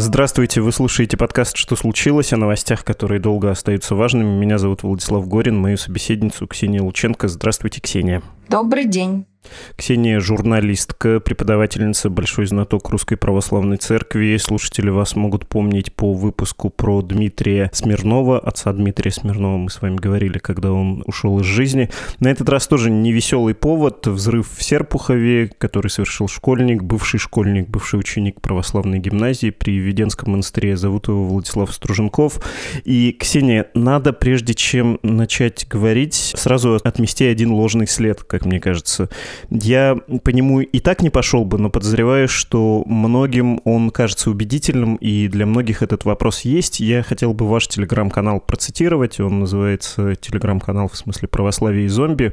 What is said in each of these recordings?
Здравствуйте, вы слушаете подкаст «Что случилось?» о новостях, которые долго остаются важными. Меня зовут Владислав Горин, мою собеседницу Ксения Лученко. Здравствуйте, Ксения. Добрый день. Ксения – журналистка, преподавательница, большой знаток Русской Православной Церкви. Слушатели вас могут помнить по выпуску про Дмитрия Смирнова, отца Дмитрия Смирнова. Мы с вами говорили, когда он ушел из жизни. На этот раз тоже невеселый повод. Взрыв в Серпухове, который совершил школьник, бывший школьник, бывший ученик православной гимназии при Веденском монастыре. Зовут его Владислав Струженков. И, Ксения, надо, прежде чем начать говорить, сразу отмести один ложный след, как мне кажется. Я по нему и так не пошел бы, но подозреваю, что многим он кажется убедительным, и для многих этот вопрос есть. Я хотел бы ваш телеграм-канал процитировать. Он называется телеграм-канал в смысле православие и зомби.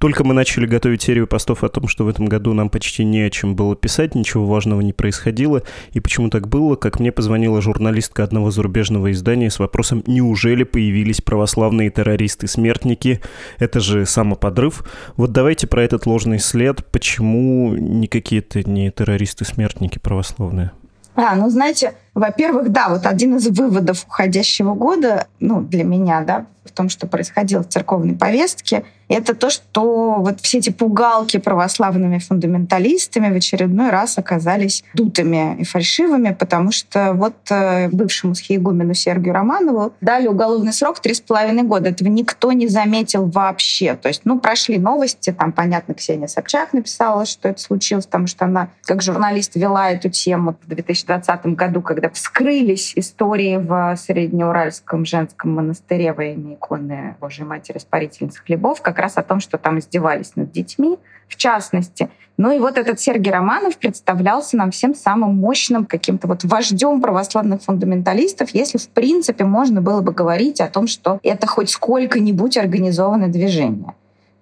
Только мы начали готовить серию постов о том, что в этом году нам почти не о чем было писать, ничего важного не происходило. И почему так было, как мне позвонила журналистка одного зарубежного издания с вопросом, неужели появились православные террористы-смертники? Это же самоподрыв. Вот давайте про этот ложный след, почему не какие-то не террористы-смертники православные? А, ну, знаете, во-первых, да, вот один из выводов уходящего года, ну, для меня, да, в том, что происходило в церковной повестке, это то, что вот все эти пугалки православными фундаменталистами в очередной раз оказались дутыми и фальшивыми, потому что вот э, бывшему схиегумену Сергию Романову дали уголовный срок три с половиной года. Этого никто не заметил вообще. То есть, ну, прошли новости, там, понятно, Ксения Собчак написала, что это случилось, потому что она, как журналист, вела эту тему в 2020 году, когда вскрылись истории в Среднеуральском женском монастыре во имя иконы Божьей Матери Спарительницы Хлебов, как раз о том, что там издевались над детьми, в частности. Ну и вот этот Сергей Романов представлялся нам всем самым мощным каким-то вот вождем православных фундаменталистов, если в принципе можно было бы говорить о том, что это хоть сколько-нибудь организованное движение.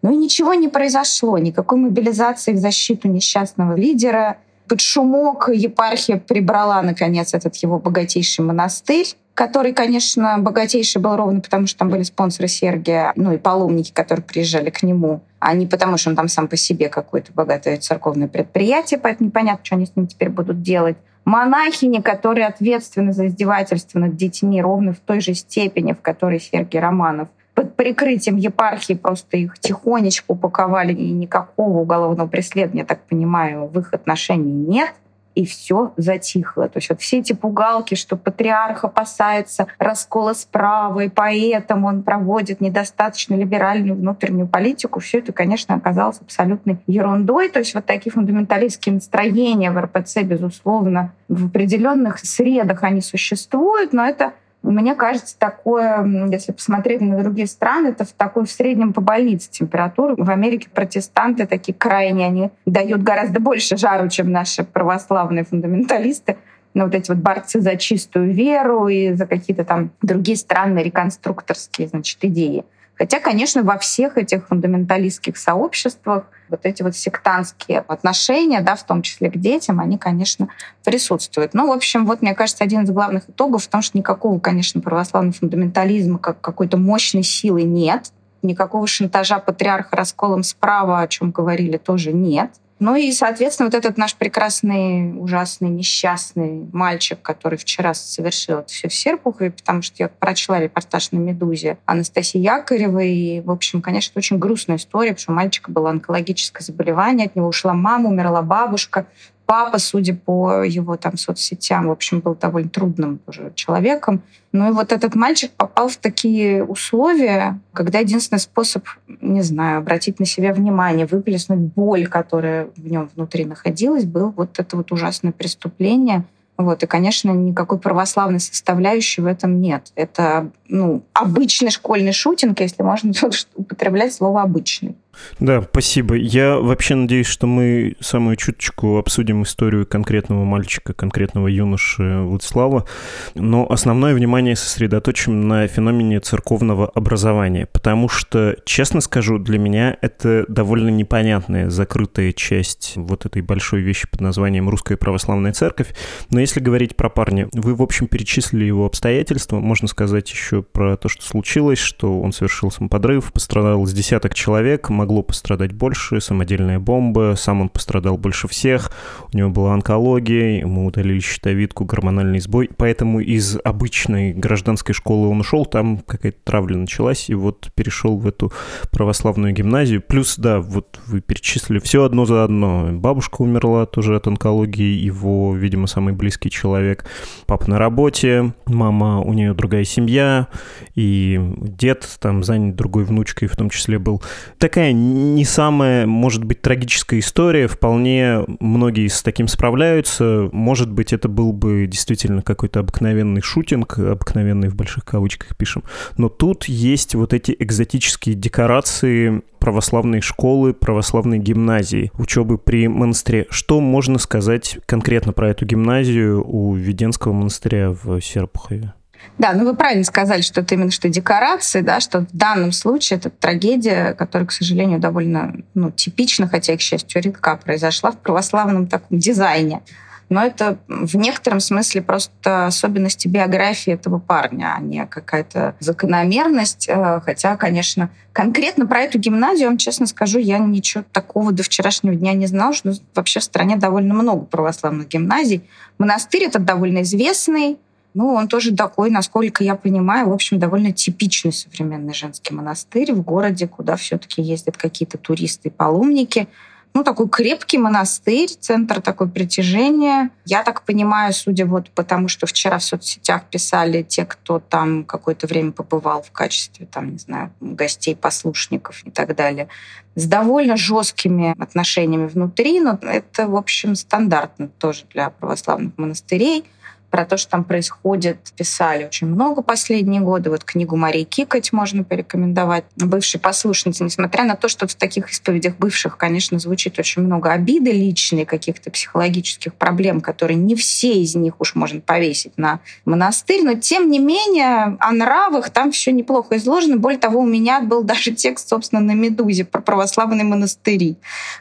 Ну и ничего не произошло, никакой мобилизации в защиту несчастного лидера. Под шумок епархия прибрала, наконец, этот его богатейший монастырь который, конечно, богатейший был ровно потому, что там были спонсоры Сергия, ну и паломники, которые приезжали к нему, а не потому, что он там сам по себе какое-то богатое церковное предприятие, поэтому непонятно, что они с ним теперь будут делать. Монахини, которые ответственны за издевательство над детьми ровно в той же степени, в которой Сергий Романов под прикрытием епархии просто их тихонечко упаковали, и никакого уголовного преследования, так понимаю, в их отношении нет — и все затихло. То есть вот все эти пугалки, что патриарх опасается раскола справа, и поэтому он проводит недостаточно либеральную внутреннюю политику, все это, конечно, оказалось абсолютной ерундой. То есть вот такие фундаменталистские настроения в РПЦ, безусловно, в определенных средах они существуют, но это мне кажется, такое, если посмотреть на другие страны, это в такой в среднем по больнице температуру. В Америке протестанты такие крайне, они дают гораздо больше жару, чем наши православные фундаменталисты. Но вот эти вот борцы за чистую веру и за какие-то там другие странные реконструкторские значит, идеи. Хотя, конечно, во всех этих фундаменталистских сообществах вот эти вот сектантские отношения, да, в том числе к детям, они, конечно, присутствуют. Ну, в общем, вот, мне кажется, один из главных итогов в том, что никакого, конечно, православного фундаментализма как какой-то мощной силы нет. Никакого шантажа патриарха расколом справа, о чем говорили, тоже нет. Ну и, соответственно, вот этот наш прекрасный, ужасный, несчастный мальчик, который вчера совершил это все в Серпухове, потому что я прочла репортаж на «Медузе» Анастасии Якоревой. И, в общем, конечно, очень грустная история, потому что у мальчика было онкологическое заболевание, от него ушла мама, умерла бабушка папа, судя по его там соцсетям, в общем, был довольно трудным уже человеком. Ну и вот этот мальчик попал в такие условия, когда единственный способ, не знаю, обратить на себя внимание, выплеснуть боль, которая в нем внутри находилась, был вот это вот ужасное преступление. Вот. И, конечно, никакой православной составляющей в этом нет. Это ну, обычный школьный шутинг, если можно употреблять слово «обычный». Да, спасибо. Я вообще надеюсь, что мы самую чуточку обсудим историю конкретного мальчика, конкретного юноши Владислава, но основное внимание сосредоточим на феномене церковного образования, потому что, честно скажу, для меня это довольно непонятная закрытая часть вот этой большой вещи под названием «Русская православная церковь». Но если говорить про парня, вы, в общем, перечислили его обстоятельства, можно сказать еще про то, что случилось, что он совершил самоподрыв, пострадал с десяток человек, могло пострадать больше, самодельная бомба, сам он пострадал больше всех, у него была онкология, ему удалили щитовидку, гормональный сбой, поэтому из обычной гражданской школы он ушел, там какая-то травля началась, и вот перешел в эту православную гимназию. Плюс, да, вот вы перечислили все одно за одно. Бабушка умерла тоже от онкологии, его, видимо, самый близкий человек. Папа на работе, мама, у нее другая семья, и дед там занят другой внучкой в том числе был. Такая не самая, может быть, трагическая история. Вполне многие с таким справляются. Может быть, это был бы действительно какой-то обыкновенный шутинг, обыкновенный в больших кавычках пишем. Но тут есть вот эти экзотические декорации православной школы, православной гимназии, учебы при монастыре. Что можно сказать конкретно про эту гимназию у Веденского монастыря в Серпухове? Да, ну вы правильно сказали, что это именно что декорации, да, что в данном случае это трагедия, которая, к сожалению, довольно ну, типична, хотя, к счастью, редка произошла в православном таком дизайне. Но это в некотором смысле просто особенности биографии этого парня, а не какая-то закономерность. Э, хотя, конечно, конкретно про эту гимназию, вам честно скажу, я ничего такого до вчерашнего дня не знала, что вообще в стране довольно много православных гимназий. Монастырь этот довольно известный, ну, он тоже такой, насколько я понимаю, в общем, довольно типичный современный женский монастырь в городе, куда все-таки ездят какие-то туристы и паломники. Ну, такой крепкий монастырь, центр такой притяжения. Я так понимаю, судя вот потому, что вчера в соцсетях писали те, кто там какое-то время побывал в качестве, там, не знаю, гостей, послушников и так далее, с довольно жесткими отношениями внутри, но это, в общем, стандартно тоже для православных монастырей про то, что там происходит, писали очень много последние годы. Вот книгу Марии Кикать можно порекомендовать. Бывшей послушницы, несмотря на то, что в таких исповедях бывших, конечно, звучит очень много обиды личной, каких-то психологических проблем, которые не все из них уж можно повесить на монастырь, но тем не менее о нравах там все неплохо изложено. Более того, у меня был даже текст, собственно, на «Медузе» про православные монастыри.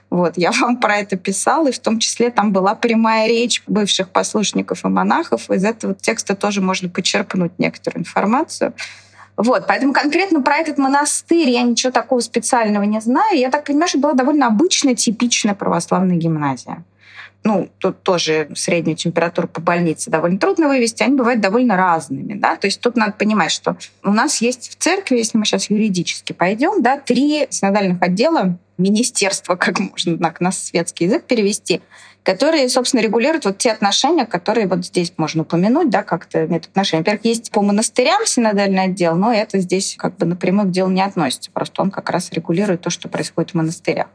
Вот, я вам про это писала, и в том числе там была прямая речь бывших послушников и монахов, источников. Из этого текста тоже можно почерпнуть некоторую информацию. Вот, поэтому конкретно про этот монастырь я ничего такого специального не знаю. Я так понимаю, что была довольно обычная, типичная православная гимназия. Ну, тут тоже среднюю температуру по больнице довольно трудно вывести, они бывают довольно разными, да, то есть тут надо понимать, что у нас есть в церкви, если мы сейчас юридически пойдем, да, три синодальных отдела министерства, как можно так на светский язык перевести, которые, собственно, регулируют вот те отношения, которые вот здесь можно упомянуть, да, как-то метод отношений. Во-первых, есть по монастырям синодальный отдел, но это здесь как бы напрямую к делу не относится. Просто он как раз регулирует то, что происходит в монастырях.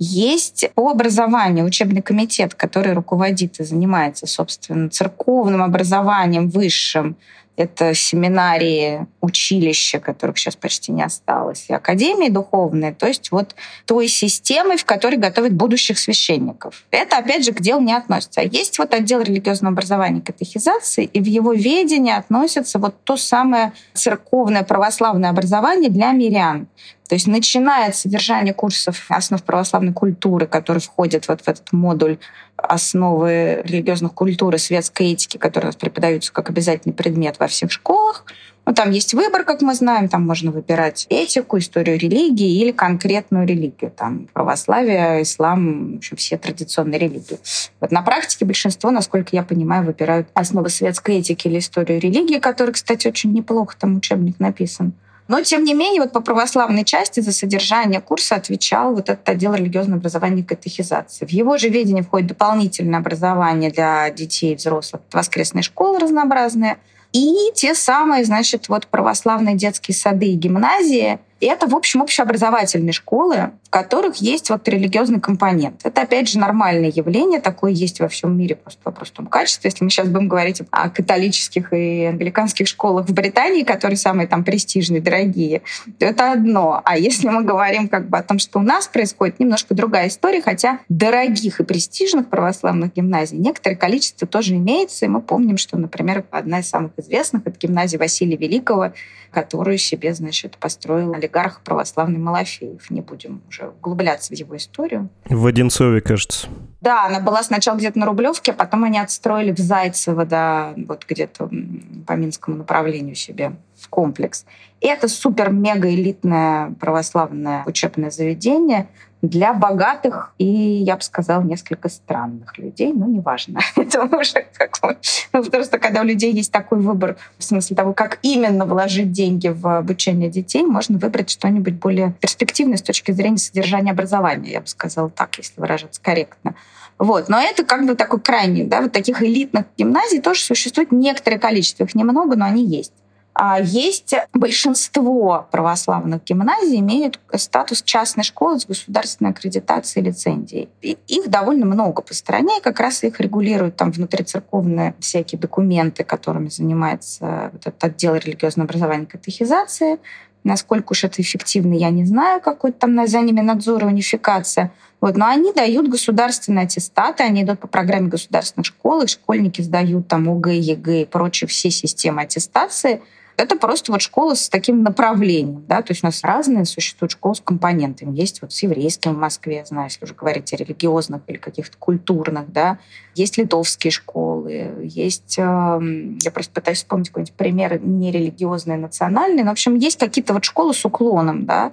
Есть по образованию учебный комитет, который руководит и занимается, собственно, церковным образованием высшим, это семинарии, училища, которых сейчас почти не осталось, и академии духовные, то есть вот той системой, в которой готовят будущих священников. Это, опять же, к делу не относится. А есть вот отдел религиозного образования и катехизации, и в его ведении относится вот то самое церковное православное образование для мирян. То есть начиная от содержания курсов основ православной культуры, которые входят вот в этот модуль основы религиозных культур и светской этики, которые у нас преподаются как обязательный предмет во всех школах. Ну, там есть выбор, как мы знаем, там можно выбирать этику, историю религии или конкретную религию, там православие, ислам, в общем, все традиционные религии. Вот на практике большинство, насколько я понимаю, выбирают основы светской этики или историю религии, который, кстати, очень неплохо там учебник написан. Но, тем не менее, вот по православной части за содержание курса отвечал вот этот отдел религиозного образования и катехизации. В его же ведение входит дополнительное образование для детей и взрослых, воскресные школы разнообразные, и те самые, значит, вот православные детские сады и гимназии, И это, в общем, общеобразовательные школы, в которых есть вот религиозный компонент. Это, опять же, нормальное явление, такое есть во всем мире, просто вопрос в том качестве. Если мы сейчас будем говорить о католических и англиканских школах в Британии, которые самые там престижные, дорогие, то это одно. А если мы говорим как бы о том, что у нас происходит, немножко другая история, хотя дорогих и престижных православных гимназий некоторое количество тоже имеется, и мы помним, что, например, одна из самых известных — это гимназия Василия Великого, которую себе, значит, построил олигарх православный Малафеев. Не будем уже углубляться в его историю. В Одинцове, кажется. Да, она была сначала где-то на Рублевке, а потом они отстроили в Зайцево, да, вот где-то по Минскому направлению себе комплекс. И это супер-мега-элитное православное учебное заведение, для богатых и, я бы сказала, несколько странных людей, но неважно. Это уже как. Ну, просто когда у людей есть такой выбор в смысле того, как именно вложить деньги в обучение детей, можно выбрать что-нибудь более перспективное с точки зрения содержания образования, я бы сказала так, если выражаться корректно. Вот. Но это как бы такой крайний, да, вот таких элитных гимназий тоже существует некоторое количество, их немного, но они есть. А есть большинство православных гимназий имеют статус частной школы с государственной аккредитацией и лицензией. И их довольно много по стране, и как раз их регулируют там внутрицерковные всякие документы, которыми занимается вот этот отдел религиозного образования и катехизации. Насколько уж это эффективно, я не знаю, какой-то там за ними надзор и унификация. Вот, но они дают государственные аттестаты, они идут по программе государственных школ, их школьники сдают там ОГЭ, ЕГЭ и прочие все системы аттестации – это просто вот школа с таким направлением, да, то есть у нас разные существуют школы с компонентами. Есть вот с еврейским в Москве, я знаю, если уже говорить о религиозных или каких-то культурных, да, есть литовские школы, есть, эм, я просто пытаюсь вспомнить какой-нибудь пример нерелигиозные, национальные, но, в общем, есть какие-то вот школы с уклоном, да,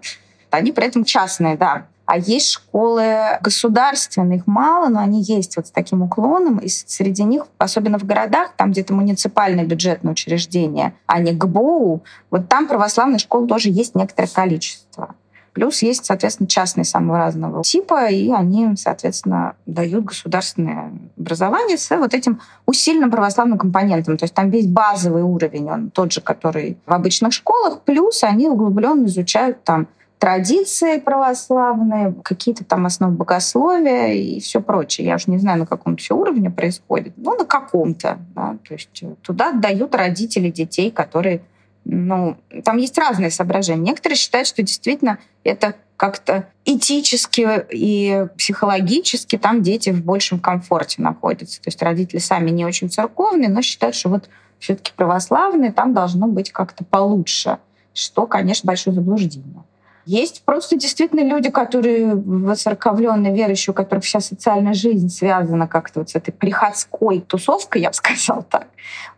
они при этом частные, да, а есть школы государственные, их мало, но они есть вот с таким уклоном. И среди них, особенно в городах, там где-то муниципальное бюджетное учреждение, а не ГБУ, вот там православных школ тоже есть некоторое количество. Плюс есть, соответственно, частные самого разного типа, и они, соответственно, дают государственное образование с вот этим усиленным православным компонентом. То есть там весь базовый уровень, он тот же, который в обычных школах, плюс они углубленно изучают там традиции православные, какие-то там основы богословия и все прочее. Я уже не знаю, на каком все уровне происходит, но на каком-то. Да? То есть туда дают родители детей, которые ну, там есть разные соображения. Некоторые считают, что действительно это как-то этически и психологически там дети в большем комфорте находятся. То есть родители сами не очень церковные, но считают, что вот все-таки православные там должно быть как-то получше, что, конечно, большое заблуждение. Есть просто действительно люди, которые воцерковленные, верующие, у которых вся социальная жизнь связана как-то вот с этой приходской тусовкой, я бы сказала так.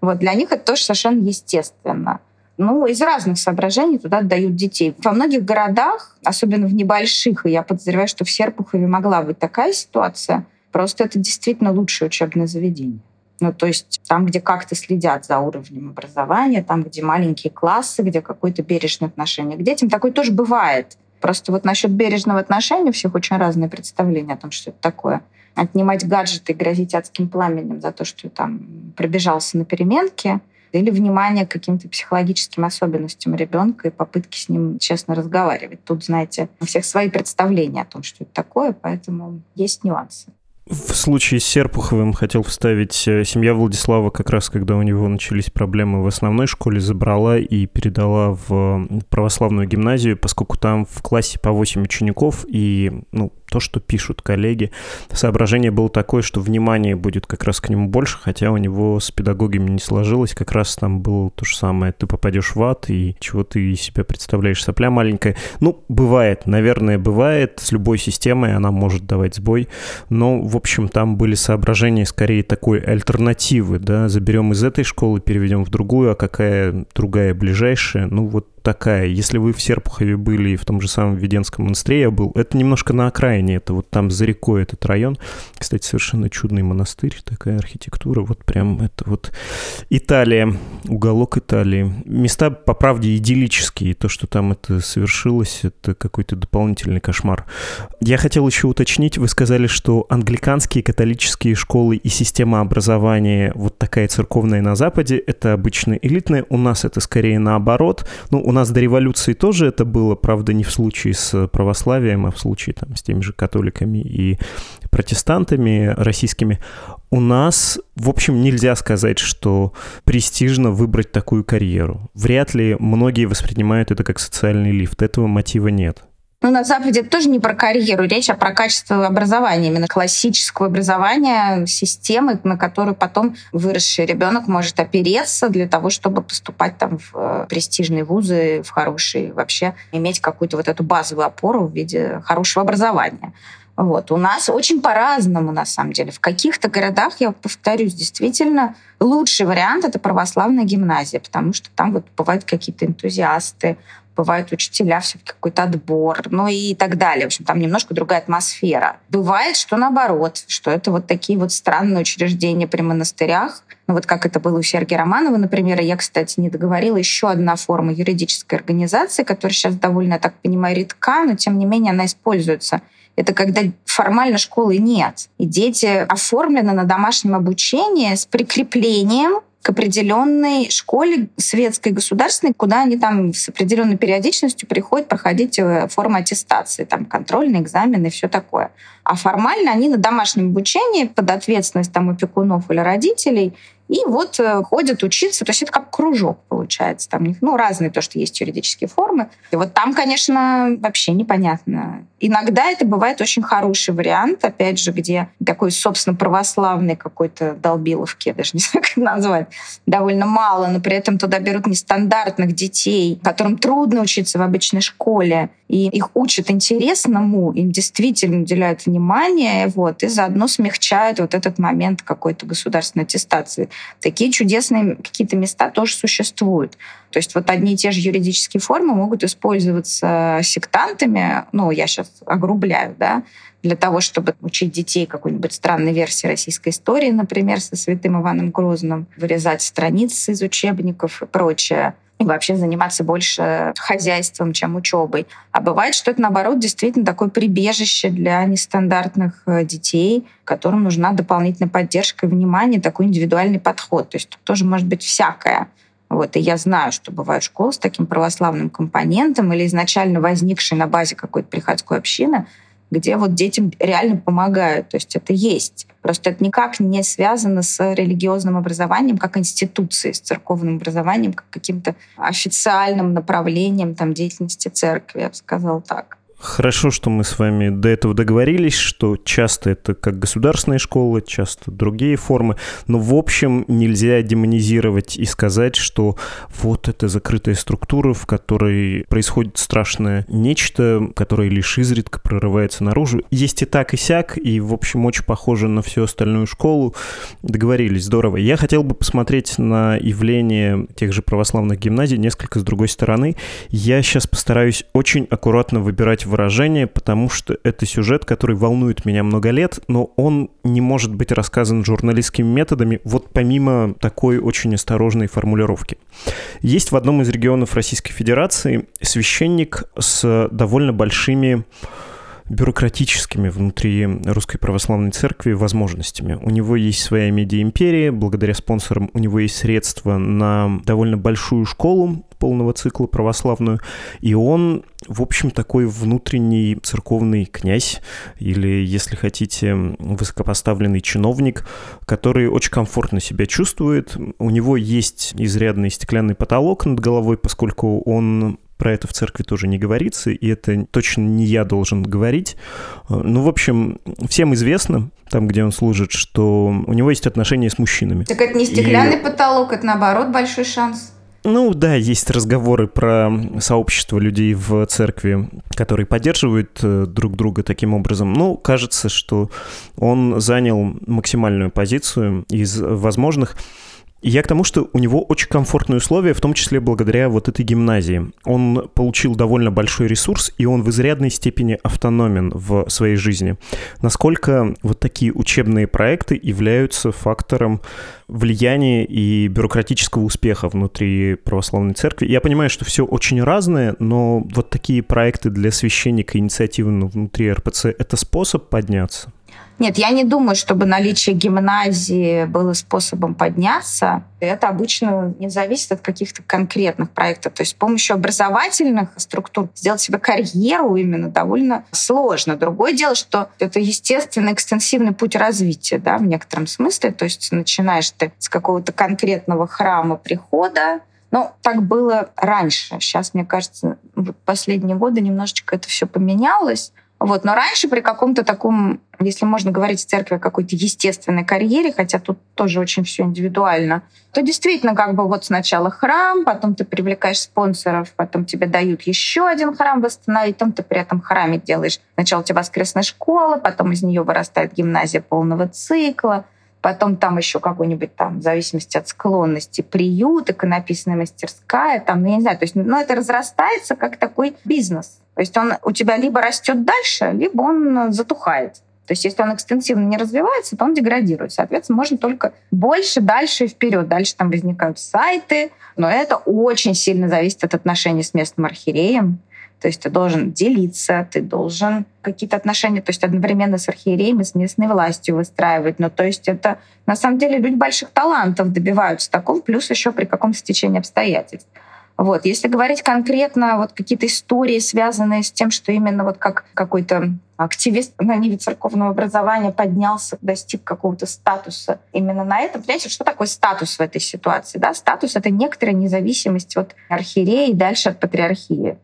Вот для них это тоже совершенно естественно. Ну, из разных соображений туда дают детей. Во многих городах, особенно в небольших, и я подозреваю, что в Серпухове могла быть такая ситуация, просто это действительно лучшее учебное заведение. Ну, то есть там, где как-то следят за уровнем образования, там, где маленькие классы, где какое-то бережное отношение к детям, такое тоже бывает. Просто вот насчет бережного отношения у всех очень разные представления о том, что это такое. Отнимать гаджеты и грозить адским пламенем за то, что там пробежался на переменке, или внимание к каким-то психологическим особенностям ребенка и попытки с ним честно разговаривать. Тут, знаете, у всех свои представления о том, что это такое, поэтому есть нюансы. В случае с Серпуховым хотел вставить, э, семья Владислава как раз, когда у него начались проблемы в основной школе, забрала и передала в православную гимназию, поскольку там в классе по 8 учеников, и ну, то, что пишут коллеги. Соображение было такое, что внимание будет как раз к нему больше, хотя у него с педагогами не сложилось. Как раз там было то же самое. Ты попадешь в ад, и чего ты из себя представляешь, сопля маленькая. Ну, бывает, наверное, бывает. С любой системой она может давать сбой. Но, в общем, там были соображения скорее такой альтернативы, да, заберем из этой школы, переведем в другую, а какая другая ближайшая. Ну, вот такая. Если вы в Серпухове были и в том же самом Веденском монастыре я был, это немножко на окраине, это вот там за рекой этот район. Кстати, совершенно чудный монастырь, такая архитектура, вот прям это вот Италия, уголок Италии. Места, по правде, идиллические, то, что там это совершилось, это какой-то дополнительный кошмар. Я хотел еще уточнить, вы сказали, что англиканские католические школы и система образования вот такая церковная на Западе, это обычно элитная, у нас это скорее наоборот. Ну, у нас до революции тоже это было, правда, не в случае с православием, а в случае там, с теми же католиками и протестантами российскими. У нас, в общем, нельзя сказать, что престижно выбрать такую карьеру. Вряд ли многие воспринимают это как социальный лифт. Этого мотива нет. Ну, на Западе это тоже не про карьеру, речь, а про качество образования, именно классического образования, системы, на которую потом выросший ребенок может опереться для того, чтобы поступать там в э, престижные вузы, в хорошие, вообще иметь какую-то вот эту базовую опору в виде хорошего образования. Вот. У нас очень по-разному, на самом деле. В каких-то городах, я повторюсь, действительно лучший вариант — это православная гимназия, потому что там вот бывают какие-то энтузиасты, бывают учителя, все-таки какой-то отбор, ну и так далее. В общем, там немножко другая атмосфера. Бывает, что наоборот, что это вот такие вот странные учреждения при монастырях, ну вот как это было у Сергея Романова, например, я, кстати, не договорила, еще одна форма юридической организации, которая сейчас довольно, я так понимаю, редка, но тем не менее она используется. Это когда формально школы нет. И дети оформлены на домашнем обучении с прикреплением к определенной школе светской, государственной, куда они там с определенной периодичностью приходят проходить э, форму аттестации, там контрольные экзамены и все такое. А формально они на домашнем обучении под ответственность там опекунов или родителей и вот э, ходят учиться, то есть это как кружок получается. Там, ну, разные то, что есть юридические формы. И вот там, конечно, вообще непонятно. Иногда это бывает очень хороший вариант, опять же, где такой, собственно, православный какой-то долбиловки, даже не знаю, как назвать, довольно мало, но при этом туда берут нестандартных детей, которым трудно учиться в обычной школе, и их учат интересному, им действительно уделяют внимание, вот, и заодно смягчают вот этот момент какой-то государственной аттестации. Такие чудесные какие-то места тоже существуют. То есть вот одни и те же юридические формы могут использоваться сектантами, ну, я сейчас огрубляю, да, для того, чтобы учить детей какой-нибудь странной версии российской истории, например, со святым Иваном Грозным, вырезать страницы из учебников и прочее и вообще заниматься больше хозяйством, чем учебой. А бывает, что это, наоборот, действительно такое прибежище для нестандартных э, детей, которым нужна дополнительная поддержка и внимание, такой индивидуальный подход. То есть тут тоже может быть всякое. Вот, и я знаю, что бывают школы с таким православным компонентом или изначально возникшие на базе какой-то приходской общины, где вот детям реально помогают. То есть это есть. Просто это никак не связано с религиозным образованием как институцией, с церковным образованием, как каким-то официальным направлением там, деятельности церкви, я бы сказала так. Хорошо, что мы с вами до этого договорились, что часто это как государственные школы, часто другие формы, но в общем нельзя демонизировать и сказать, что вот это закрытая структура, в которой происходит страшное нечто, которое лишь изредка прорывается наружу. Есть и так, и сяк, и в общем очень похоже на всю остальную школу. Договорились, здорово. Я хотел бы посмотреть на явление тех же православных гимназий несколько с другой стороны. Я сейчас постараюсь очень аккуратно выбирать выражение, потому что это сюжет, который волнует меня много лет, но он не может быть рассказан журналистскими методами, вот помимо такой очень осторожной формулировки. Есть в одном из регионов Российской Федерации священник с довольно большими бюрократическими внутри Русской Православной Церкви возможностями. У него есть своя медиа-империя, благодаря спонсорам у него есть средства на довольно большую школу полного цикла православную, и он, в общем, такой внутренний церковный князь, или, если хотите, высокопоставленный чиновник, который очень комфортно себя чувствует. У него есть изрядный стеклянный потолок над головой, поскольку он про это в церкви тоже не говорится, и это точно не я должен говорить. Ну, в общем, всем известно, там, где он служит, что у него есть отношения с мужчинами. Так это не стеклянный и... потолок, это наоборот большой шанс. Ну да, есть разговоры про сообщество людей в церкви, которые поддерживают э, друг друга таким образом. Ну, кажется, что он занял максимальную позицию из возможных. Я к тому, что у него очень комфортные условия, в том числе благодаря вот этой гимназии. Он получил довольно большой ресурс, и он в изрядной степени автономен в своей жизни. Насколько вот такие учебные проекты являются фактором влияния и бюрократического успеха внутри православной церкви. Я понимаю, что все очень разное, но вот такие проекты для священника, инициативы внутри РПЦ — это способ подняться? Нет, я не думаю, чтобы наличие гимназии было способом подняться. Это обычно не зависит от каких-то конкретных проектов. То есть с помощью образовательных структур сделать себе карьеру именно довольно сложно. Другое дело, что это естественный экстенсивный путь развития да, в некотором смысле. То есть начинаешь ты с какого-то конкретного храма прихода, ну, так было раньше. Сейчас, мне кажется, в последние годы немножечко это все поменялось. Вот. Но раньше при каком-то таком, если можно говорить в церкви о какой-то естественной карьере, хотя тут тоже очень все индивидуально, то действительно как бы вот сначала храм, потом ты привлекаешь спонсоров, потом тебе дают еще один храм восстановить, потом ты при этом храме делаешь. Сначала у тебя воскресная школа, потом из нее вырастает гимназия полного цикла, потом там еще какой-нибудь там, в зависимости от склонности, приют, иконописная мастерская, там, ну, я не знаю, то есть, ну, это разрастается как такой бизнес. То есть он у тебя либо растет дальше, либо он затухает. То есть если он экстенсивно не развивается, то он деградирует. Соответственно, можно только больше, дальше и вперед. Дальше там возникают сайты, но это очень сильно зависит от отношений с местным архиереем. То есть ты должен делиться, ты должен какие-то отношения, то есть одновременно с архиереем и с местной властью выстраивать. Но то есть это на самом деле люди больших талантов добиваются такого, плюс еще при каком-то стечении обстоятельств. Вот. Если говорить конкретно вот какие-то истории, связанные с тем, что именно вот как какой-то активист на ниве церковного образования поднялся, достиг какого-то статуса именно на этом. Понимаете, что такое статус в этой ситуации? Да? Статус — это некоторая независимость от архиереи и дальше от патриархии.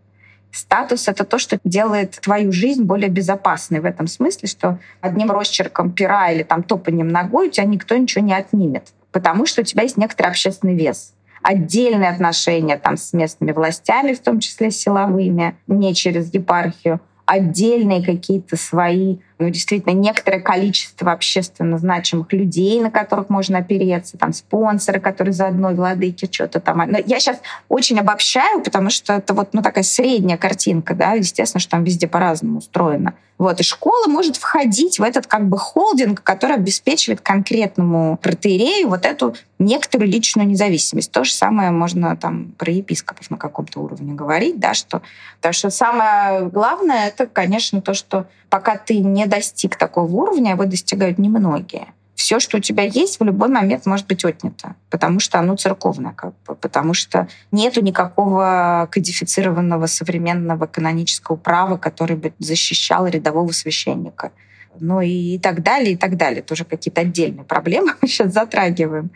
Статус — это то, что делает твою жизнь более безопасной в этом смысле, что одним росчерком пера или там топанием ногой у тебя никто ничего не отнимет, потому что у тебя есть некоторый общественный вес отдельные отношения там с местными властями, в том числе силовыми, не через епархию, отдельные какие-то свои действительно некоторое количество общественно значимых людей, на которых можно опереться, там спонсоры, которые за одной владыки что-то там. Но я сейчас очень обобщаю, потому что это вот ну, такая средняя картинка, да, естественно, что там везде по-разному устроено. Вот, и школа может входить в этот как бы холдинг, который обеспечивает конкретному протеерею вот эту некоторую личную независимость. То же самое можно там про епископов на каком-то уровне говорить, да, что... Потому что самое главное, это, конечно, то, что пока ты не достиг такого уровня, его достигают немногие. Все, что у тебя есть, в любой момент может быть отнято, потому что оно церковное, как бы, потому что нету никакого кодифицированного современного канонического права, который бы защищал рядового священника. Ну и так далее, и так далее. Тоже какие-то отдельные проблемы мы сейчас затрагиваем.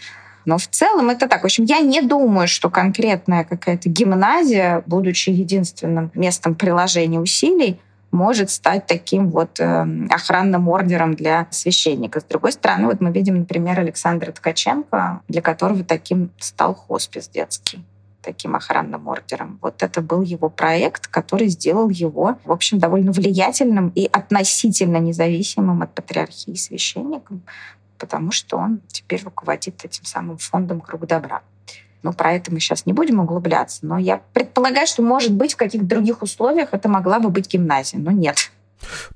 Но в целом это так. В общем, я не думаю, что конкретная какая-то гимназия, будучи единственным местом приложения усилий, может стать таким вот э, охранным ордером для священника. С другой стороны, вот мы видим, например, Александра Ткаченко, для которого таким стал хоспис детский таким охранным ордером. Вот это был его проект, который сделал его, в общем, довольно влиятельным и относительно независимым от патриархии священником, потому что он теперь руководит этим самым фондом «Круг добра». Но про это мы сейчас не будем углубляться. Но я предполагаю, что, может быть, в каких-то других условиях это могла бы быть гимназия. Но нет.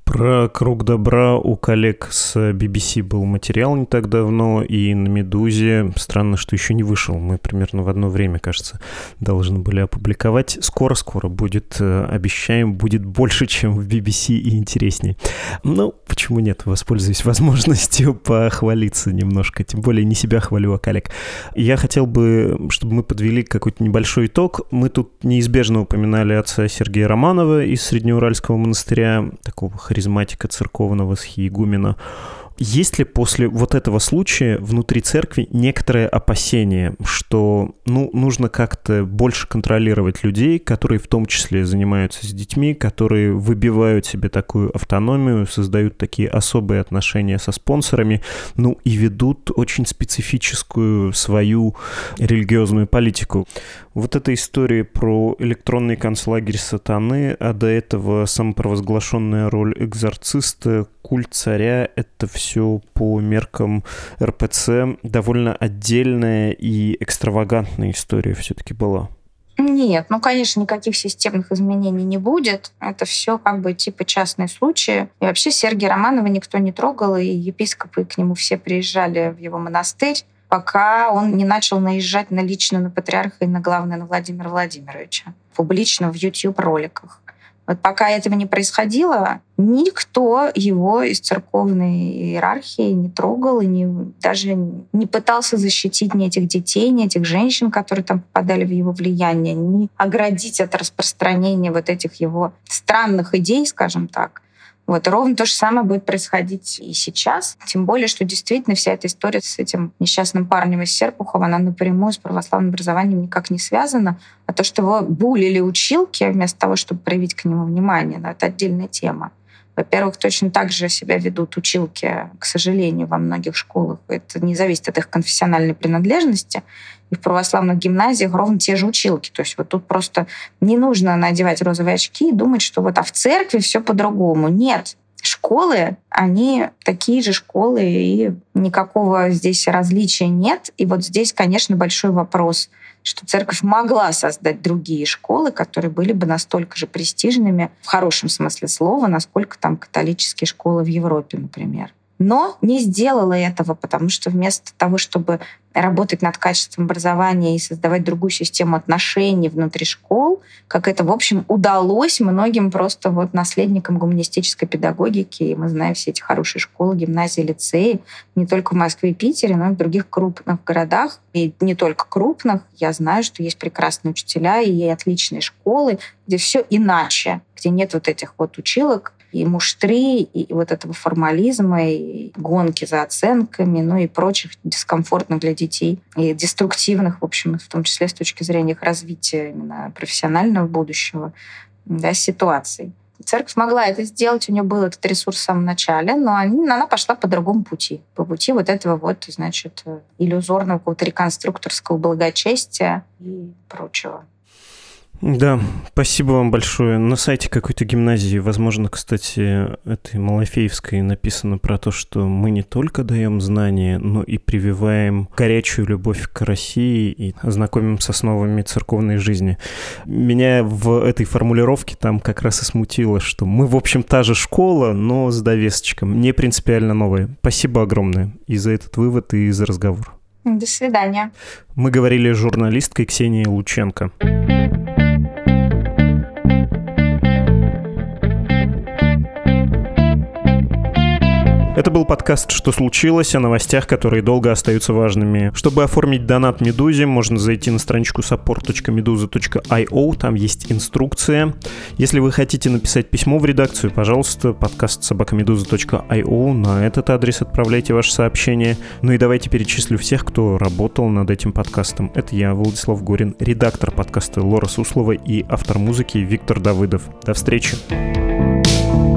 Про круг добра у коллег с BBC был материал не так давно, и на «Медузе» странно, что еще не вышел. Мы примерно в одно время, кажется, должны были опубликовать. Скоро-скоро будет, э, обещаем, будет больше, чем в BBC и интереснее. Ну, почему нет? Воспользуюсь возможностью похвалиться немножко, тем более не себя хвалю, а коллег. Я хотел бы, чтобы мы подвели какой-то небольшой итог. Мы тут неизбежно упоминали отца Сергея Романова из Среднеуральского монастыря, такого харизматика церковного схиегумена. Есть ли после вот этого случая внутри церкви некоторое опасение, что ну, нужно как-то больше контролировать людей, которые в том числе занимаются с детьми, которые выбивают себе такую автономию, создают такие особые отношения со спонсорами, ну и ведут очень специфическую свою религиозную политику. Вот эта история про электронный концлагерь сатаны, а до этого самопровозглашенная роль экзорциста, культ царя — это все по меркам РПЦ довольно отдельная и экстравагантная история все-таки была. Нет, ну, конечно, никаких системных изменений не будет. Это все как бы типа частные случаи. И вообще Сергея Романова никто не трогал, и епископы к нему все приезжали в его монастырь пока он не начал наезжать на лично на патриарха и на главное на Владимира Владимировича публично в YouTube-роликах. Вот пока этого не происходило, никто его из церковной иерархии не трогал и не, даже не пытался защитить ни этих детей, ни этих женщин, которые там попадали в его влияние, ни оградить от распространения вот этих его странных идей, скажем так. Вот ровно то же самое будет происходить и сейчас. Тем более, что действительно вся эта история с этим несчастным парнем из Серпухова, она напрямую с православным образованием никак не связана. А то, что его булили училки, вместо того, чтобы проявить к нему внимание, ну, это отдельная тема. Во-первых, точно так же себя ведут училки, к сожалению, во многих школах. Это не зависит от их конфессиональной принадлежности. И в православных гимназиях ровно те же училки. То есть вот тут просто не нужно надевать розовые очки и думать, что вот а в церкви все по-другому. Нет, школы, они такие же школы, и никакого здесь различия нет. И вот здесь, конечно, большой вопрос – что церковь могла создать другие школы, которые были бы настолько же престижными в хорошем смысле слова, насколько там католические школы в Европе, например но не сделала этого, потому что вместо того, чтобы работать над качеством образования и создавать другую систему отношений внутри школ, как это, в общем, удалось многим просто вот наследникам гуманистической педагогики. И мы знаем все эти хорошие школы, гимназии, лицеи, не только в Москве и Питере, но и в других крупных городах. И не только крупных. Я знаю, что есть прекрасные учителя и отличные школы, где все иначе, где нет вот этих вот училок, и муштри, и вот этого формализма, и гонки за оценками, ну и прочих дискомфортных для детей и деструктивных, в общем, в том числе с точки зрения их развития именно профессионального будущего да, ситуаций. Церковь могла это сделать, у нее был этот ресурс в самом начале, но они, она пошла по другому пути. По пути вот этого вот, значит, иллюзорного какого-то реконструкторского благочестия и прочего. Да, спасибо вам большое. На сайте какой-то гимназии, возможно, кстати, этой Малафеевской написано про то, что мы не только даем знания, но и прививаем горячую любовь к России и знакомим с основами церковной жизни. Меня в этой формулировке там как раз и смутило, что мы, в общем, та же школа, но с довесочком, не принципиально новая. Спасибо огромное и за этот вывод, и за разговор. До свидания. Мы говорили с журналисткой Ксенией Лученко. Это был подкаст «Что случилось?» о новостях, которые долго остаются важными. Чтобы оформить донат Медузе, можно зайти на страничку support.meduza.io, там есть инструкция. Если вы хотите написать письмо в редакцию, пожалуйста, подкаст собакамедуза.io, на этот адрес отправляйте ваше сообщение. Ну и давайте перечислю всех, кто работал над этим подкастом. Это я, Владислав Горин, редактор подкаста Лора Суслова и автор музыки Виктор Давыдов. До встречи! thank you